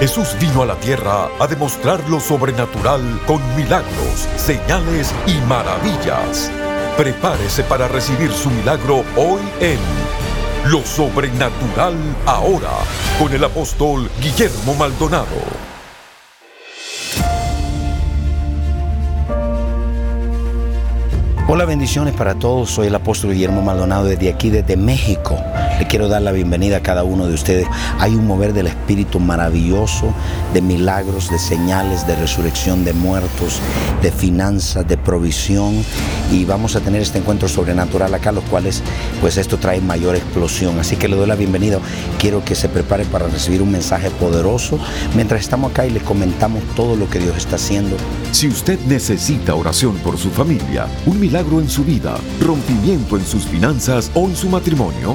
Jesús vino a la tierra a demostrar lo sobrenatural con milagros, señales y maravillas. Prepárese para recibir su milagro hoy en Lo Sobrenatural Ahora con el apóstol Guillermo Maldonado. Hola, bendiciones para todos. Soy el apóstol Guillermo Maldonado desde aquí, desde México. Le quiero dar la bienvenida a cada uno de ustedes. Hay un mover del Espíritu maravilloso, de milagros, de señales, de resurrección de muertos, de finanzas, de provisión. Y vamos a tener este encuentro sobrenatural acá, los cuales, pues esto trae mayor explosión. Así que le doy la bienvenida. Quiero que se prepare para recibir un mensaje poderoso mientras estamos acá y le comentamos todo lo que Dios está haciendo. Si usted necesita oración por su familia, un milagro en su vida, rompimiento en sus finanzas o en su matrimonio,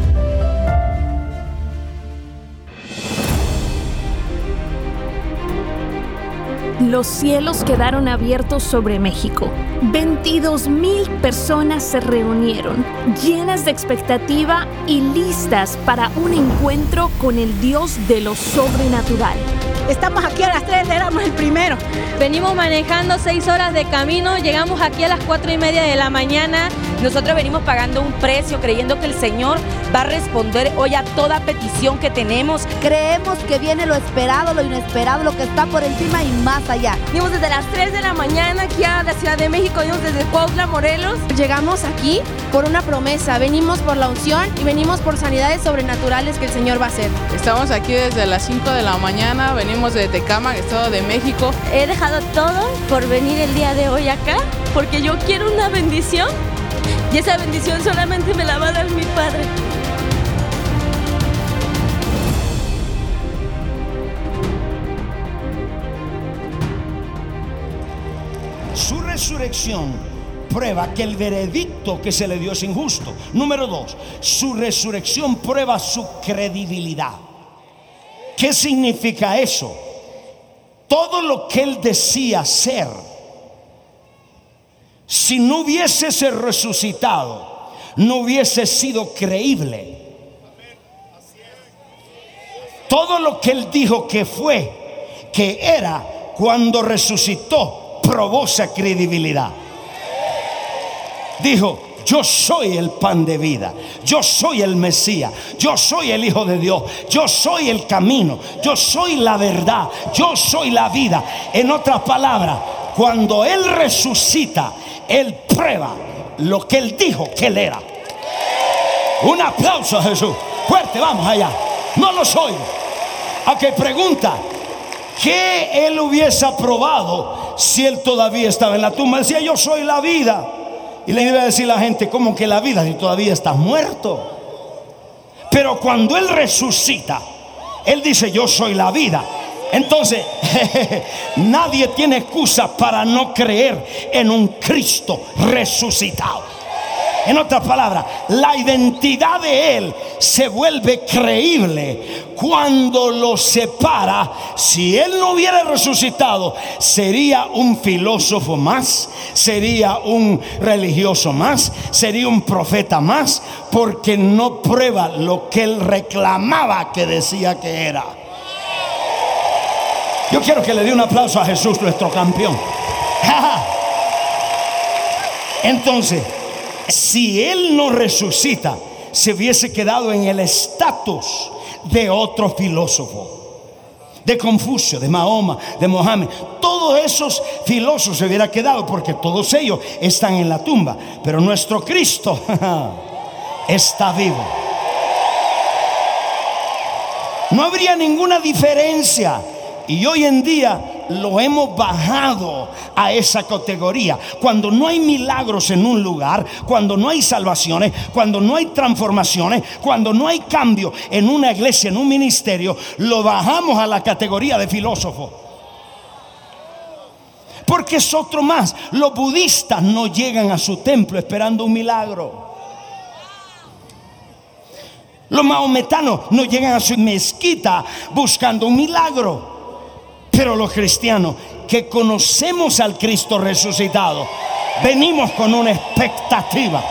Los cielos quedaron abiertos sobre México. 22 mil personas se reunieron, llenas de expectativa y listas para un encuentro con el Dios de lo sobrenatural. Estamos aquí a las 3, éramos el primero. Venimos manejando 6 horas de camino, llegamos aquí a las 4 y media de la mañana. Nosotros venimos pagando un precio, creyendo que el Señor va a responder hoy a toda petición que tenemos. Creemos que viene lo esperado, lo inesperado, lo que está por encima y más allá. Venimos desde las 3 de la mañana aquí a la Ciudad de México, venimos desde Cuautla, Morelos. Llegamos aquí por una promesa, venimos por la unción y venimos por sanidades sobrenaturales que el Señor va a hacer. Estamos aquí desde las 5 de la mañana, venimos de Tecama, Estado de México. He dejado todo por venir el día de hoy acá porque yo quiero una bendición y esa bendición solamente me la va a dar mi Padre. Su resurrección prueba que el veredicto que se le dio es injusto. Número dos, su resurrección prueba su credibilidad. ¿Qué significa eso? Todo lo que él decía ser si no hubiese resucitado, no hubiese sido creíble. Todo lo que él dijo que fue, que era, cuando resucitó, probó esa credibilidad. Dijo, yo soy el pan de vida, yo soy el Mesías, yo soy el Hijo de Dios, yo soy el camino, yo soy la verdad, yo soy la vida. En otras palabras, cuando Él resucita, él prueba lo que Él dijo que Él era. Un aplauso a Jesús. Fuerte, vamos allá. No lo soy. A que pregunta, ¿qué Él hubiese aprobado si Él todavía estaba en la tumba? Decía, yo soy la vida. Y le iba a decir a la gente, ¿cómo que la vida si todavía estás muerto? Pero cuando Él resucita, Él dice, yo soy la vida. Entonces, nadie tiene excusa para no creer en un Cristo resucitado. En otras palabras, la identidad de Él se vuelve creíble cuando lo separa. Si Él no hubiera resucitado, sería un filósofo más, sería un religioso más, sería un profeta más, porque no prueba lo que Él reclamaba que decía que era. Yo quiero que le dé un aplauso a Jesús, nuestro campeón. Entonces, si Él no resucita, se hubiese quedado en el estatus de otro filósofo. De Confucio, de Mahoma, de Mohammed. Todos esos filósofos se hubiera quedado porque todos ellos están en la tumba. Pero nuestro Cristo está vivo. No habría ninguna diferencia y hoy en día lo hemos bajado a esa categoría. Cuando no hay milagros en un lugar, cuando no hay salvaciones, cuando no hay transformaciones, cuando no hay cambio en una iglesia, en un ministerio, lo bajamos a la categoría de filósofo. Porque es otro más. Los budistas no llegan a su templo esperando un milagro. Los maometanos no llegan a su mezquita buscando un milagro. Pero los cristianos que conocemos al Cristo resucitado, venimos con una expectativa.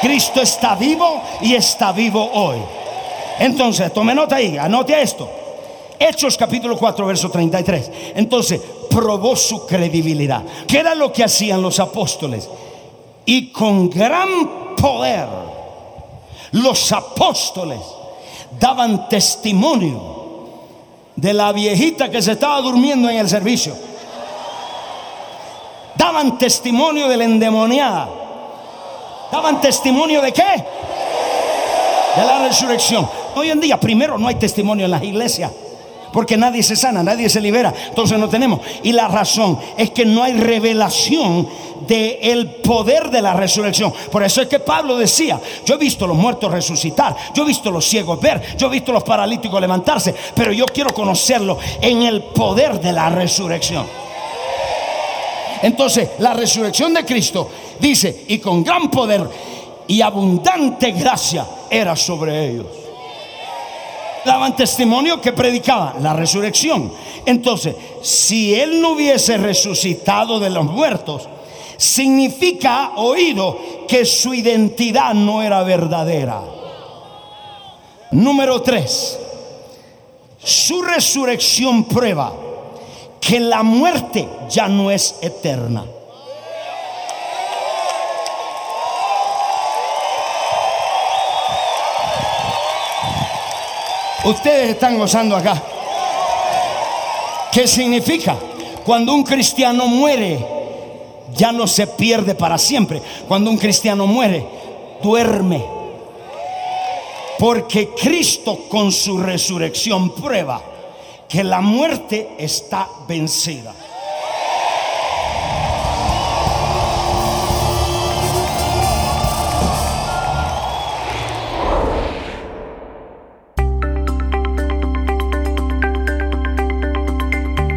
Cristo está vivo y está vivo hoy. Entonces, tome nota ahí, anote esto. Hechos capítulo 4, verso 33. Entonces, probó su credibilidad. ¿Qué era lo que hacían los apóstoles? Y con gran poder, los apóstoles daban testimonio de la viejita que se estaba durmiendo en el servicio. Daban testimonio de la endemoniada. Daban testimonio de qué? De la resurrección. Hoy en día, primero, no hay testimonio en las iglesias. Porque nadie se sana, nadie se libera. Entonces no tenemos. Y la razón es que no hay revelación del el poder de la resurrección. Por eso es que Pablo decía, yo he visto los muertos resucitar, yo he visto los ciegos ver, yo he visto los paralíticos levantarse, pero yo quiero conocerlo en el poder de la resurrección. Entonces, la resurrección de Cristo dice, y con gran poder y abundante gracia era sobre ellos daban testimonio que predicaban la resurrección. Entonces, si él no hubiese resucitado de los muertos, significa oído que su identidad no era verdadera. Número tres, su resurrección prueba que la muerte ya no es eterna. Ustedes están gozando acá. ¿Qué significa? Cuando un cristiano muere, ya no se pierde para siempre. Cuando un cristiano muere, duerme. Porque Cristo con su resurrección prueba que la muerte está vencida.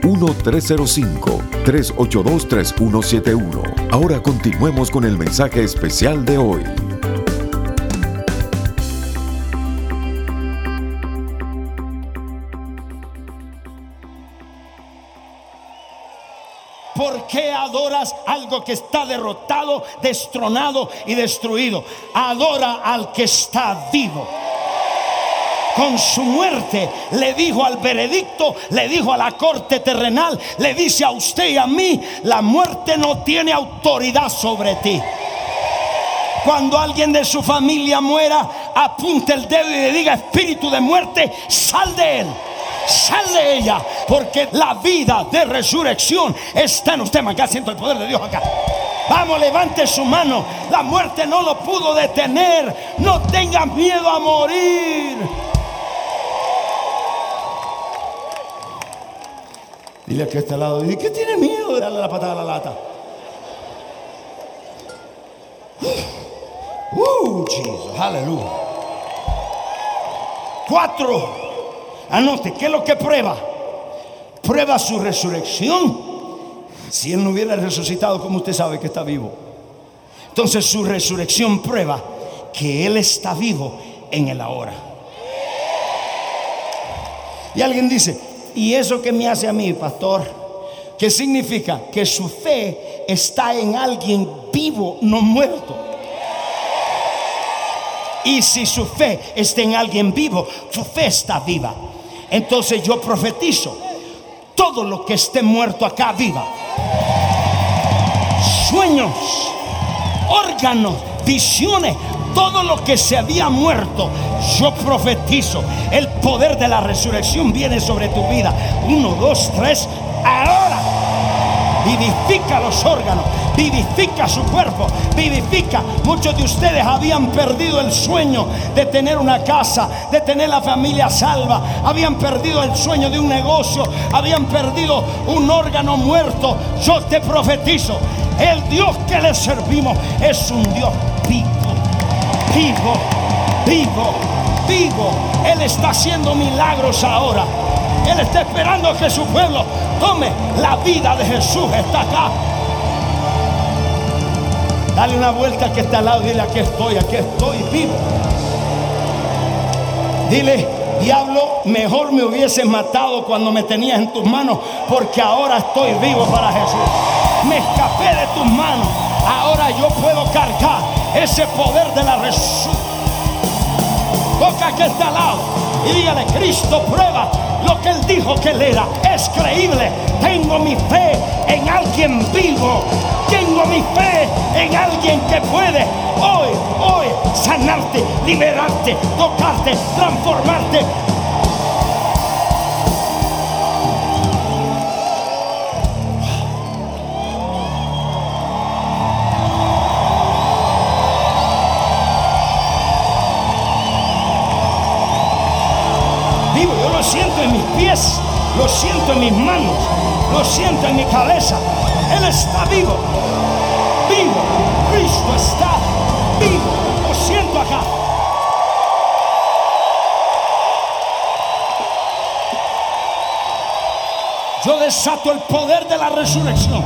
1-305-382-3171. Ahora continuemos con el mensaje especial de hoy. ¿Por qué adoras algo que está derrotado, destronado y destruido? Adora al que está vivo con su muerte le dijo al veredicto, le dijo a la corte terrenal, le dice a usted y a mí, la muerte no tiene autoridad sobre ti. Cuando alguien de su familia muera, apunte el dedo y le diga, espíritu de muerte, sal de él. Sal de ella, porque la vida de resurrección está en usted. Acá siento el poder de Dios acá. Vamos, levante su mano. La muerte no lo pudo detener. No tenga miedo a morir. Dile que este lado, ¿y qué tiene miedo de darle la patada a la lata? Uh, Jesus, aleluya. Cuatro. Anote, ¿qué es lo que prueba? Prueba su resurrección. Si él no hubiera resucitado, como usted sabe que está vivo? Entonces su resurrección prueba que él está vivo en el ahora. Y alguien dice, ¿Y eso que me hace a mí, pastor? ¿Qué significa? Que su fe está en alguien vivo, no muerto. Y si su fe está en alguien vivo, su fe está viva. Entonces yo profetizo, todo lo que esté muerto acá viva. Sueños, órganos, visiones, todo lo que se había muerto, yo profetizo, el poder de la resurrección viene sobre tu vida. Uno, dos, tres, ahora. Vivifica los órganos, vivifica su cuerpo, vivifica. Muchos de ustedes habían perdido el sueño de tener una casa, de tener la familia salva, habían perdido el sueño de un negocio, habían perdido un órgano muerto. Yo te profetizo, el Dios que le servimos es un Dios vivo, vivo, vivo, vivo. Él está haciendo milagros ahora. Él está esperando que su pueblo tome la vida de Jesús. Está acá. Dale una vuelta que está al lado. Dile, aquí estoy, aquí estoy vivo. Dile, diablo, mejor me hubieses matado cuando me tenías en tus manos, porque ahora estoy vivo para Jesús. Me escapé de tus manos. Ahora yo puedo cargar ese poder de la resurrección. Toca que está al lado y dígale, Cristo prueba lo que él dijo que él era. Es creíble. Tengo mi fe en alguien vivo. Tengo mi fe en alguien que puede hoy, hoy sanarte, liberarte, tocarte, transformarte. Lo siento en mis pies, lo siento en mis manos, lo siento en mi cabeza. Él está vivo, vivo. Cristo está vivo. Lo siento acá. Yo desato el poder de la resurrección.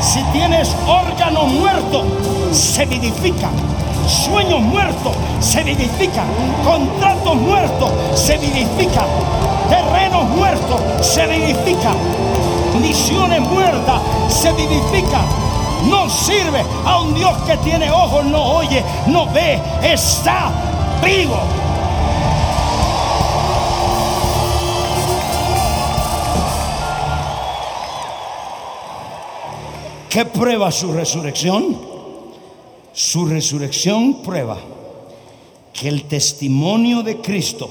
Si tienes órganos muertos, se vivifican. Sueños muertos se vivifican. Contratos muertos se vivifican. Terrenos muertos se vivifican. Misiones muertas se vivifican. No sirve a un Dios que tiene ojos, no oye, no ve, está vivo. ¿Qué prueba su resurrección? Su resurrección prueba que el testimonio de Cristo,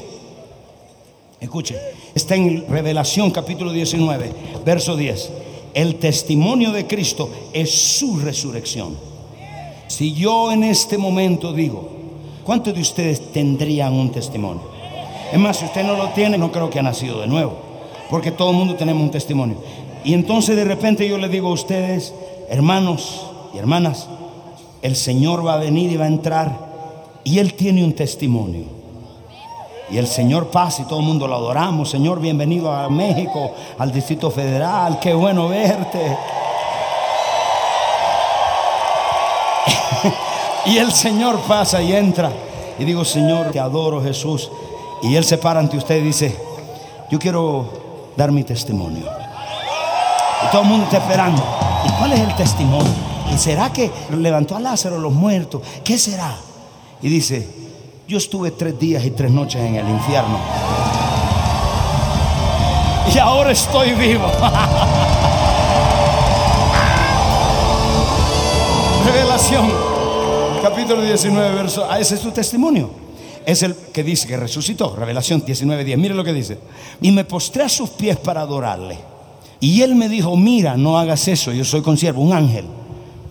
escuchen, está en Revelación capítulo 19, verso 10. El testimonio de Cristo es su resurrección. Si yo en este momento digo, ¿cuántos de ustedes tendrían un testimonio? Es más, si usted no lo tiene, no creo que ha nacido de nuevo, porque todo el mundo tenemos un testimonio. Y entonces de repente yo le digo a ustedes, hermanos y hermanas, el Señor va a venir y va a entrar y Él tiene un testimonio. Y el Señor pasa y todo el mundo lo adoramos. Señor, bienvenido a México, al Distrito Federal. Qué bueno verte. y el Señor pasa y entra. Y digo, Señor, te adoro Jesús. Y Él se para ante usted y dice, yo quiero dar mi testimonio. Y todo el mundo está esperando. ¿Y cuál es el testimonio? ¿Y será que levantó a Lázaro los muertos? ¿Qué será? Y dice, yo estuve tres días y tres noches en el infierno. Y ahora estoy vivo. Revelación, capítulo 19, verso. Ah, ese es su testimonio. Es el que dice que resucitó. Revelación 19, 10. Mire lo que dice. Y me postré a sus pies para adorarle. Y él me dijo, mira, no hagas eso, yo soy consiervo, un ángel.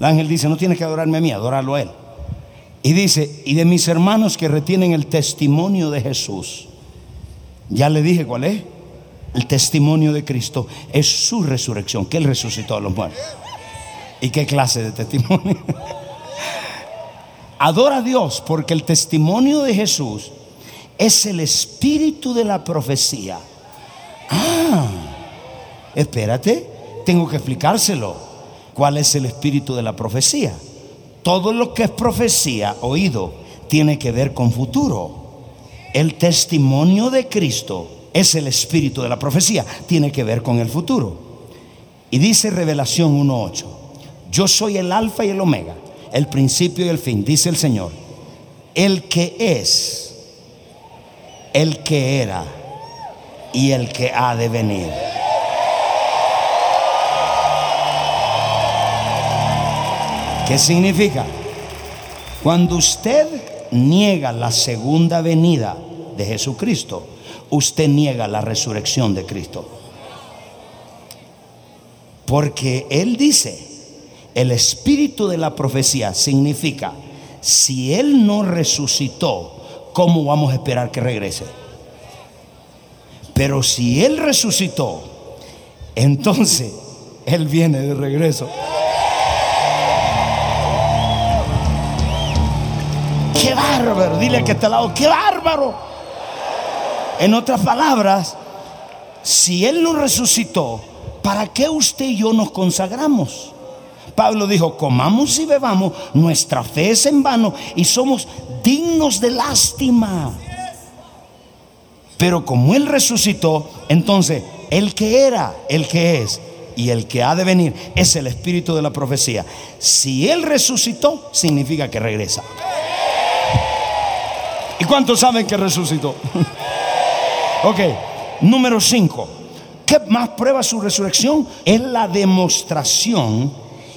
El ángel dice, no tienes que adorarme a mí, adorarlo a él. Y dice, y de mis hermanos que retienen el testimonio de Jesús. Ya le dije cuál es. El testimonio de Cristo es su resurrección, que Él resucitó a los muertos. ¿Y qué clase de testimonio? Adora a Dios porque el testimonio de Jesús es el espíritu de la profecía. Ah, espérate, tengo que explicárselo. ¿Cuál es el espíritu de la profecía? Todo lo que es profecía, oído, tiene que ver con futuro. El testimonio de Cristo es el espíritu de la profecía, tiene que ver con el futuro. Y dice Revelación 1.8, yo soy el alfa y el omega, el principio y el fin, dice el Señor, el que es, el que era y el que ha de venir. ¿Qué significa? Cuando usted niega la segunda venida de Jesucristo, usted niega la resurrección de Cristo. Porque Él dice el espíritu de la profecía significa, si Él no resucitó, ¿cómo vamos a esperar que regrese? Pero si Él resucitó, entonces Él viene de regreso. Bárbaro! Dile que está al lado, ¡qué bárbaro! En otras palabras, si Él no resucitó, ¿para qué usted y yo nos consagramos? Pablo dijo, comamos y bebamos, nuestra fe es en vano y somos dignos de lástima. Pero como Él resucitó, entonces el que era, el que es y el que ha de venir es el espíritu de la profecía. Si Él resucitó, significa que regresa. ¿Y cuántos saben que resucitó? ok, número 5. ¿Qué más prueba su resurrección? Es la demostración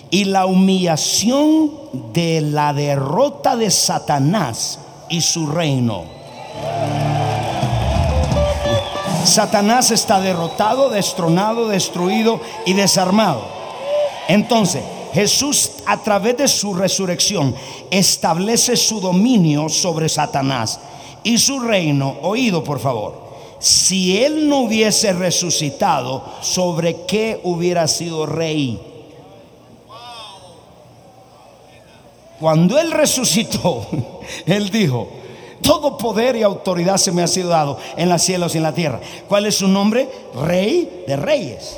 y la humillación de la derrota de Satanás y su reino. Satanás está derrotado, destronado, destruido y desarmado. Entonces, Jesús a través de su resurrección establece su dominio sobre Satanás y su reino. Oído, por favor. Si él no hubiese resucitado, ¿sobre qué hubiera sido rey? Cuando él resucitó, él dijo, todo poder y autoridad se me ha sido dado en los cielos y en la tierra. ¿Cuál es su nombre? Rey de reyes.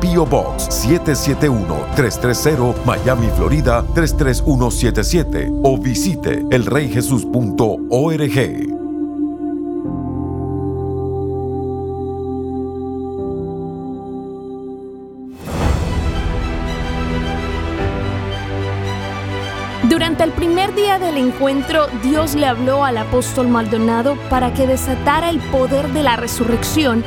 Pio Box 771-330 Miami, Florida 33177 o visite elreyjesus.org. encuentro, Dios le habló al apóstol Maldonado para que desatara el poder de la resurrección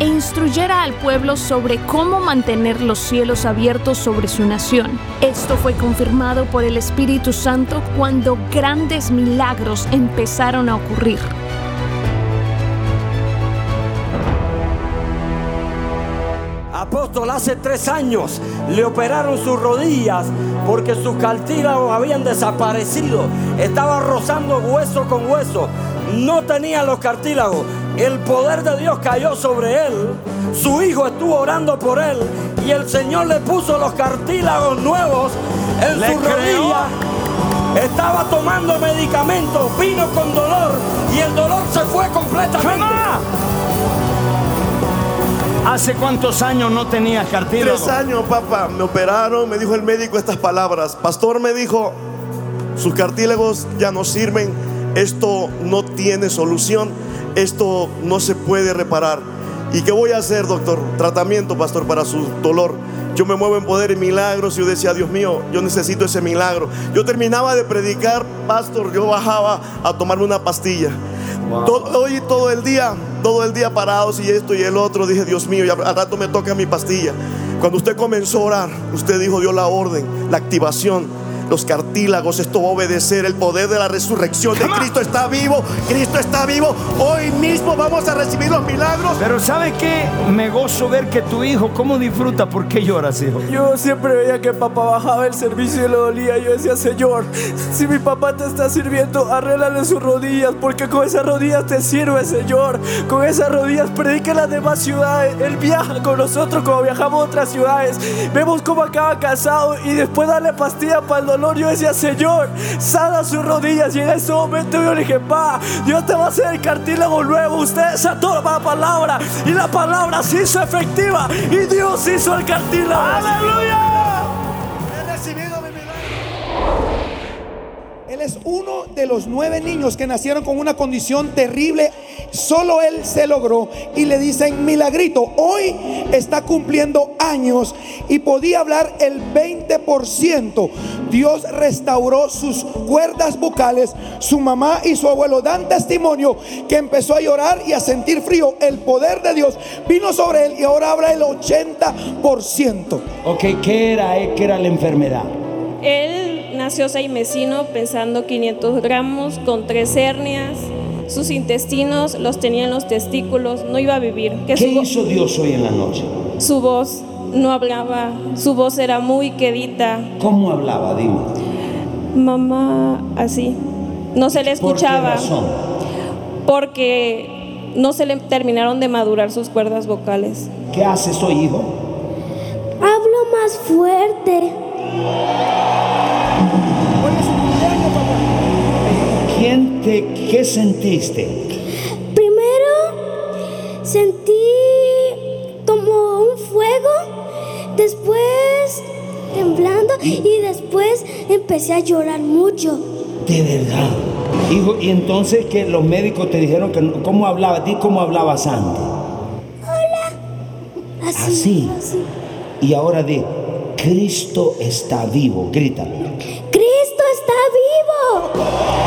e instruyera al pueblo sobre cómo mantener los cielos abiertos sobre su nación. Esto fue confirmado por el Espíritu Santo cuando grandes milagros empezaron a ocurrir. Hace tres años le operaron sus rodillas porque sus cartílagos habían desaparecido. Estaba rozando hueso con hueso. No tenía los cartílagos. El poder de Dios cayó sobre él. Su hijo estuvo orando por él. Y el Señor le puso los cartílagos nuevos en su rodilla. Estaba tomando medicamentos, vino con dolor y el dolor se fue completamente. ¿Hace cuántos años no tenía cartílago? Tres años, papá. Me operaron, me dijo el médico estas palabras. Pastor me dijo, sus cartílagos ya no sirven, esto no tiene solución, esto no se puede reparar. ¿Y qué voy a hacer, doctor? Tratamiento, pastor, para su dolor. Yo me muevo en poder y milagros y yo decía, Dios mío, yo necesito ese milagro. Yo terminaba de predicar, pastor, yo bajaba a tomarme una pastilla. Hoy todo el día, todo el día parados y esto y el otro, dije, Dios mío, y al rato me toca mi pastilla. Cuando usted comenzó a orar, usted dijo, dio la orden, la activación. Los cartílagos. Esto va a obedecer el poder de la resurrección de Cristo está vivo. Cristo está vivo. Hoy mismo vamos a recibir los milagros. Pero ¿sabe qué? Me gozo ver que tu hijo, ¿cómo disfruta? ¿Por qué lloras, hijo? Yo siempre veía que papá bajaba el servicio y le dolía. Yo decía, Señor, si mi papá te está sirviendo, arréglale sus rodillas, porque con esas rodillas te sirve, Señor. Con esas rodillas predica en las demás ciudades. Él viaja con nosotros como viajamos a otras ciudades. Vemos cómo acaba casado y después darle pastilla para el dolor. Yo decía, Señor, sana sus rodillas. Y en ese momento yo le dije, pa, Dios te va a hacer el cartílago nuevo. Usted desató la palabra y la palabra se hizo efectiva y Dios hizo el cartílago. ¡Aleluya! Él es uno de los nueve niños que nacieron con una condición terrible. Solo él se logró y le dicen milagrito. Hoy está cumpliendo años y podía hablar el 20%. Dios restauró sus cuerdas vocales. Su mamá y su abuelo dan testimonio que empezó a llorar y a sentir frío. El poder de Dios vino sobre él y ahora habla el 80%. Ok, ¿qué era, eh? ¿Qué era la enfermedad? Él nació seis mesino pesando 500 gramos con tres hernias. Sus intestinos los tenía en los testículos, no iba a vivir. ¿Qué su, hizo Dios hoy en la noche? su voz no hablaba, su voz era muy quedita. ¿Cómo hablaba? Dime. Mamá, así. No se le ¿Por qué escuchaba razón? porque no se le terminaron de madurar sus cuerdas vocales. ¿Qué haces hoy, hijo? Hablo más fuerte. ¿Quién te, qué sentiste? Primero sentí como un fuego, después temblando y después empecé a llorar mucho. De verdad. Hijo, y entonces que los médicos te dijeron que no- cómo hablabas, di cómo hablabas antes. Hola. Así. Y ahora di, Cristo está vivo. Grita. Cristo está vivo.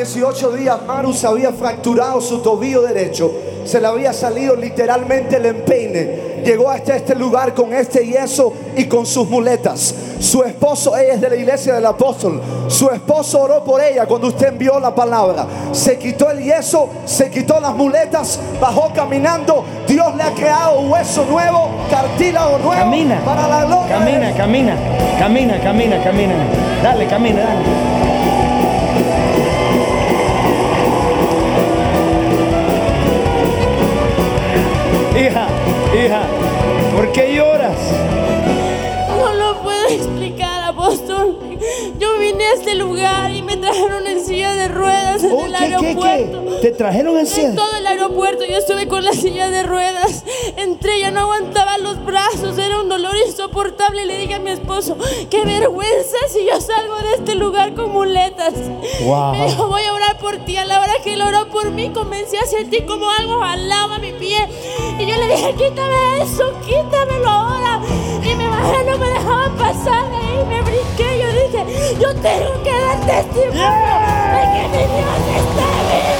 18 días Maru se había fracturado su tobillo derecho. Se le había salido literalmente el empeine. Llegó hasta este lugar con este yeso y con sus muletas. Su esposo, ella es de la iglesia del apóstol. Su esposo oró por ella cuando usted envió la palabra. Se quitó el yeso, se quitó las muletas, bajó caminando. Dios le ha creado hueso nuevo, cartílago nuevo. Camina. Para la gloria. Camina, camina, camina, camina, camina. Dale, camina, dale. Hija, ¿por este lugar y me trajeron en silla de ruedas en Oh, el ¿qué, qué, qué? aeropuerto. ¿Te trajeron en En silla? todo el aeropuerto yo estuve con la silla de ruedas. Entré, ya no aguantaba los brazos, era un dolor insoportable. Le dije a mi esposo, qué vergüenza si yo salgo de este lugar con muletas. Wow. Me dijo, voy a orar por ti. A la hora que él oró por mí, comencé a sentir como algo jalaba mi pie. Y yo le dije, quítame eso, quítamelo ahora. Y me bajé, no me dejaban pasar de ahí, me brinqué. Yo dije, yo tengo que dar testimonio de que mi Dios está vivo.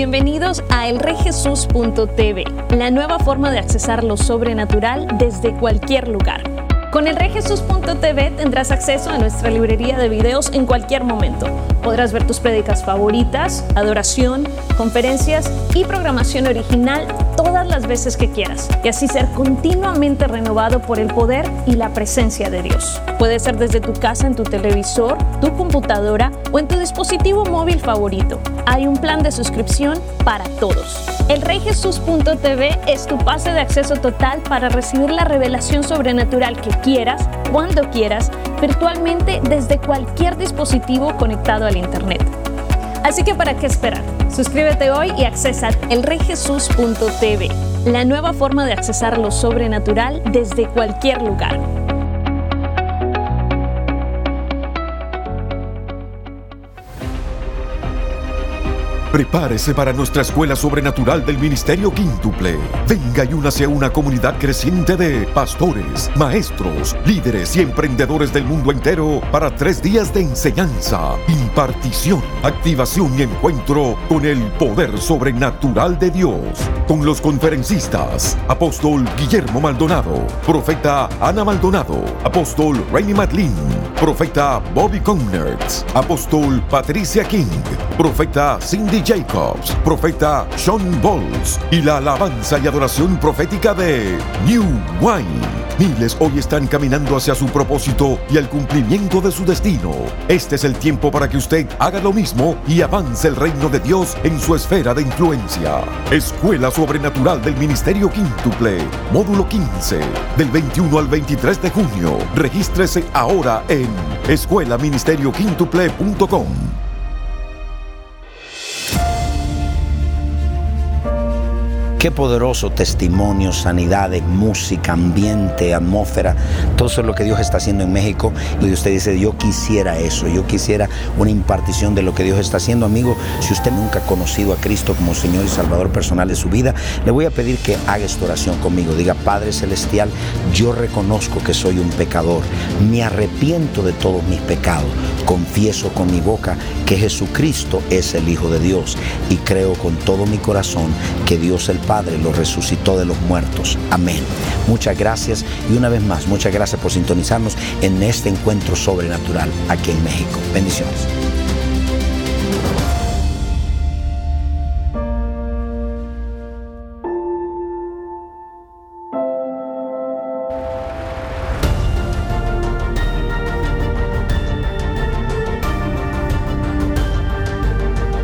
Bienvenidos a elrejesus.tv, la nueva forma de accesar lo sobrenatural desde cualquier lugar. Con elrejesus.tv tendrás acceso a nuestra librería de videos en cualquier momento. Podrás ver tus prédicas favoritas, adoración, conferencias y programación original todas las veces que quieras y así ser continuamente renovado por el poder y la presencia de Dios. Puede ser desde tu casa, en tu televisor, tu computadora o en tu dispositivo móvil favorito. Hay un plan de suscripción para todos. Elreyjesus.tv es tu pase de acceso total para recibir la revelación sobrenatural que quieras, cuando quieras, virtualmente desde cualquier dispositivo conectado al Internet. Así que ¿para qué esperar? Suscríbete hoy y accesa elreyjesus.tv, la nueva forma de accesar lo sobrenatural desde cualquier lugar. Prepárese para nuestra escuela sobrenatural del Ministerio Quíntuple. Venga y únase a una comunidad creciente de pastores, maestros, líderes y emprendedores del mundo entero para tres días de enseñanza, impartición, activación y encuentro con el poder sobrenatural de Dios. Con los conferencistas, apóstol Guillermo Maldonado, profeta Ana Maldonado, apóstol Rainy Madlin, profeta Bobby Connertz, apóstol Patricia King, profeta Cindy Jacobs, profeta Sean Bowles y la alabanza y adoración profética de New Wine. Miles hoy están caminando hacia su propósito y al cumplimiento de su destino. Este es el tiempo para que usted haga lo mismo y avance el reino de Dios en su esfera de influencia. Escuela Sobrenatural del Ministerio Quíntuple, módulo 15, del 21 al 23 de junio. Regístrese ahora en escuelaministerioquíntuple.com. Qué poderoso testimonio, sanidades, música, ambiente, atmósfera. Todo eso es lo que Dios está haciendo en México. Y usted dice, yo quisiera eso, yo quisiera una impartición de lo que Dios está haciendo. Amigo, si usted nunca ha conocido a Cristo como Señor y Salvador personal de su vida, le voy a pedir que haga esta oración conmigo. Diga, Padre Celestial, yo reconozco que soy un pecador. Me arrepiento de todos mis pecados. Confieso con mi boca que Jesucristo es el Hijo de Dios. Y creo con todo mi corazón que Dios el Padre lo resucitó de los muertos. Amén. Muchas gracias y una vez más, muchas gracias por sintonizarnos en este encuentro sobrenatural aquí en México. Bendiciones.